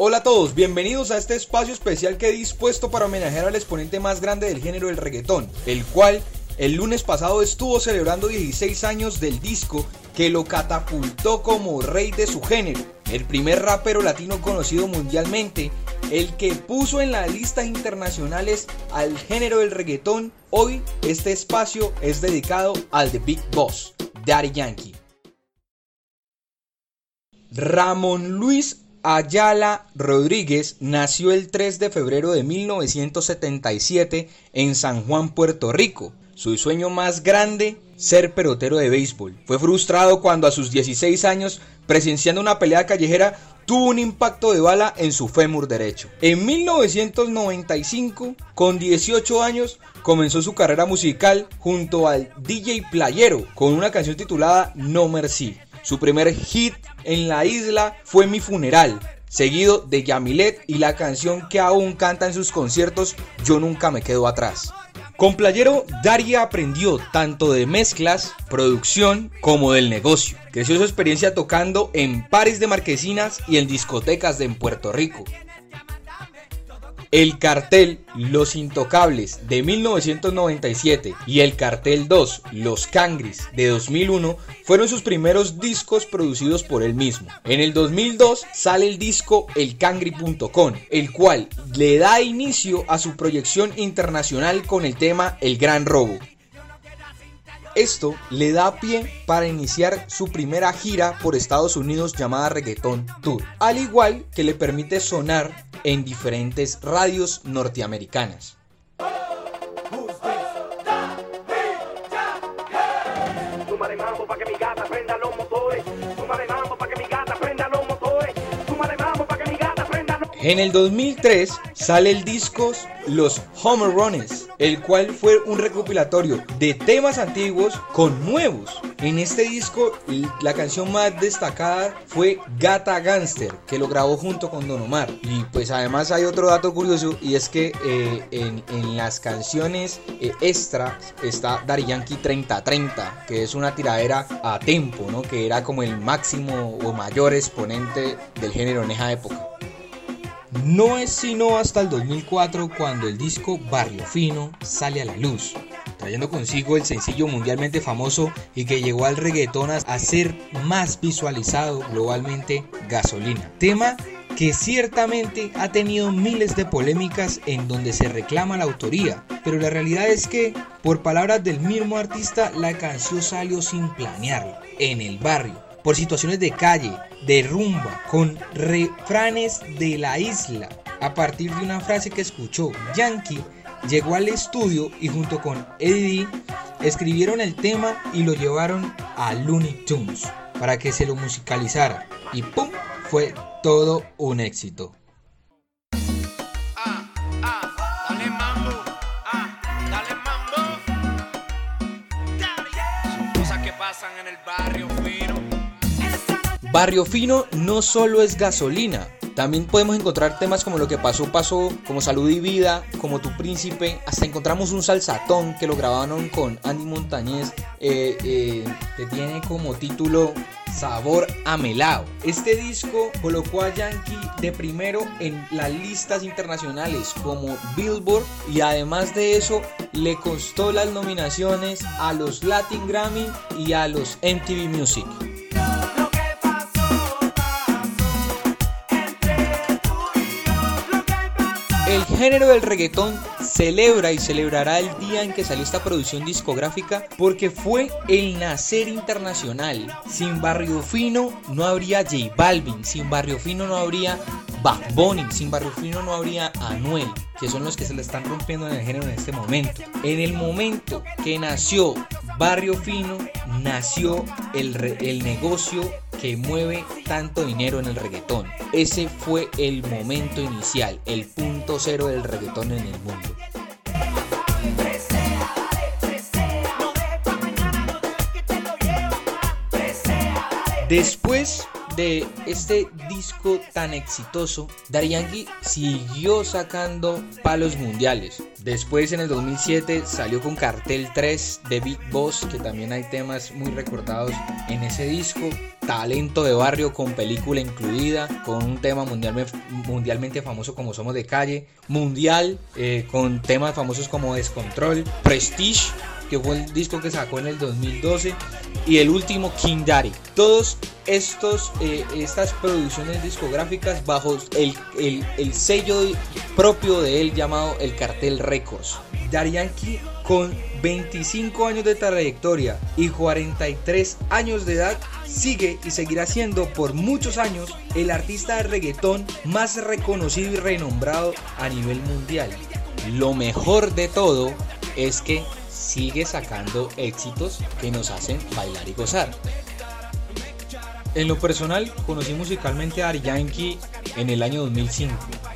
Hola a todos, bienvenidos a este espacio especial que he dispuesto para homenajear al exponente más grande del género del reggaetón, el cual el lunes pasado estuvo celebrando 16 años del disco que lo catapultó como rey de su género, el primer rapero latino conocido mundialmente, el que puso en las listas internacionales al género del reggaetón. Hoy este espacio es dedicado al The Big Boss, Daddy Yankee. Ramón Luis Ayala Rodríguez nació el 3 de febrero de 1977 en San Juan, Puerto Rico. Su sueño más grande, ser pelotero de béisbol. Fue frustrado cuando a sus 16 años, presenciando una pelea callejera, tuvo un impacto de bala en su fémur derecho. En 1995, con 18 años, comenzó su carrera musical junto al DJ Playero con una canción titulada No Mercy. Su primer hit en la isla fue Mi Funeral, seguido de Yamilet y la canción que aún canta en sus conciertos Yo Nunca Me Quedo Atrás. Con Playero, Daria aprendió tanto de mezclas, producción, como del negocio. Creció su experiencia tocando en pares de marquesinas y en discotecas de en Puerto Rico. El cartel Los Intocables de 1997 y el cartel 2 Los Cangris de 2001 fueron sus primeros discos producidos por él mismo. En el 2002 sale el disco elcangri.com, el cual le da inicio a su proyección internacional con el tema El Gran Robo. Esto le da pie para iniciar su primera gira por Estados Unidos llamada Reggaeton Tour, al igual que le permite sonar en diferentes radios norteamericanas. En el 2003 sale el disco Los Home Runners, el cual fue un recopilatorio de temas antiguos con nuevos. En este disco la canción más destacada fue Gata Gangster, que lo grabó junto con Don Omar. Y pues además hay otro dato curioso y es que eh, en, las canciones eh, extra está Dari Yankee 3030, que es una tiradera a tempo, ¿no? que era como el máximo o mayor exponente del género en esa época. No es sino hasta el 2004 cuando el disco Barrio Fino sale a la luz, trayendo consigo el sencillo mundialmente famoso y que llegó al reggaetón a ser más visualizado globalmente Gasolina. Tema que ciertamente ha tenido miles de polémicas en donde se reclama la autoría, pero la realidad es que, por palabras del mismo artista, la canción salió sin planearlo, en el barrio por situaciones de calle, de rumba, con refranes de la isla. A partir de una frase que escuchó, Yankee llegó al estudio y junto con Eddie escribieron el tema y lo llevaron a Looney Tunes para que se lo musicalizara. Y ¡pum! Fue todo un éxito. Barrio Fino no solo es gasolina, también podemos encontrar temas como Lo que pasó, pasó, como Salud y Vida, como Tu Príncipe. Hasta encontramos un salsatón que lo grabaron con Andy Montañez, eh, eh, que tiene como título Sabor a Melao. Este disco colocó a Yankee de primero en las listas internacionales como Billboard y además de eso le costó las nominaciones a los Latin Grammy y a los MTV Music. Género del reggaetón celebra y celebrará el día en que salió esta producción discográfica porque fue el nacer internacional. Sin Barrio Fino no habría J Balvin, sin Barrio Fino no habría Bad Bunny, sin Barrio Fino no habría Anuel, que son los que se le están rompiendo en el género en este momento. En el momento que nació Barrio Fino, nació el, el negocio que mueve tanto dinero en el reggaetón. Ese fue el momento inicial, el punto cero del reggaetón en el mundo. Después de este disco tan exitoso, Yankee siguió sacando palos mundiales. Después en el 2007 salió con Cartel 3 de Big Boss, que también hay temas muy recordados en ese disco. Talento de barrio con película incluida, con un tema mundialmente famoso como Somos de Calle, Mundial, eh, con temas famosos como Descontrol, Prestige, que fue el disco que sacó en el 2012, y el último King Daddy. Todos estos, eh, estas producciones discográficas bajo el, el, sello propio de él llamado el Cartel Records. Yankee con 25 años de trayectoria y 43 años de edad sigue y seguirá siendo por muchos años el artista de reggaetón más reconocido y renombrado a nivel mundial. Lo mejor de todo es que sigue sacando éxitos que nos hacen bailar y gozar. En lo personal, conocí musicalmente a Ari Yankee en el año 2005,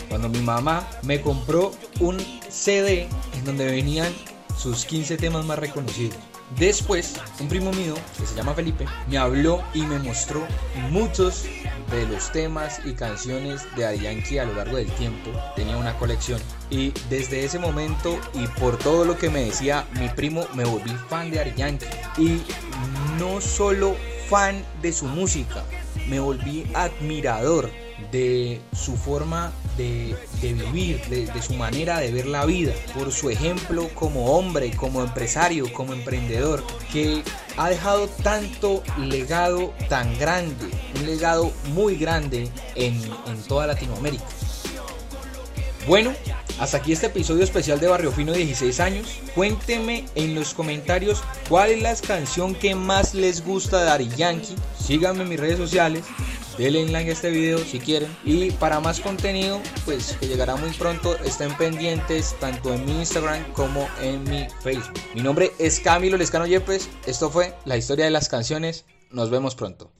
cuando mi mamá me compró un CD en donde venían sus 15 temas más reconocidos. Después, un primo mío, que se llama Felipe, me habló y me mostró muchos de los temas y canciones de Yankee a lo largo del tiempo. Tenía una colección. Y desde ese momento y por todo lo que me decía mi primo, me volví fan de Yankee. Y no solo fan de su música, me volví admirador de su forma de, vivir, de, su manera de ver la vida, por su ejemplo como hombre, como empresario, como emprendedor, que ha dejado tanto legado tan grande, un legado muy grande en, en toda Latinoamérica. Bueno, hasta aquí este episodio especial de Barrio Fino 16 años. Cuéntenme en los comentarios cuál es la canción que más les gusta de Ari Yankee. Síganme en mis redes sociales. Denle like a este video si quieren. Y para más contenido, pues que llegará muy pronto, estén pendientes tanto en mi Instagram como en mi Facebook. Mi nombre es Camilo Lescano Yepes. Esto fue la historia de las canciones. Nos vemos pronto.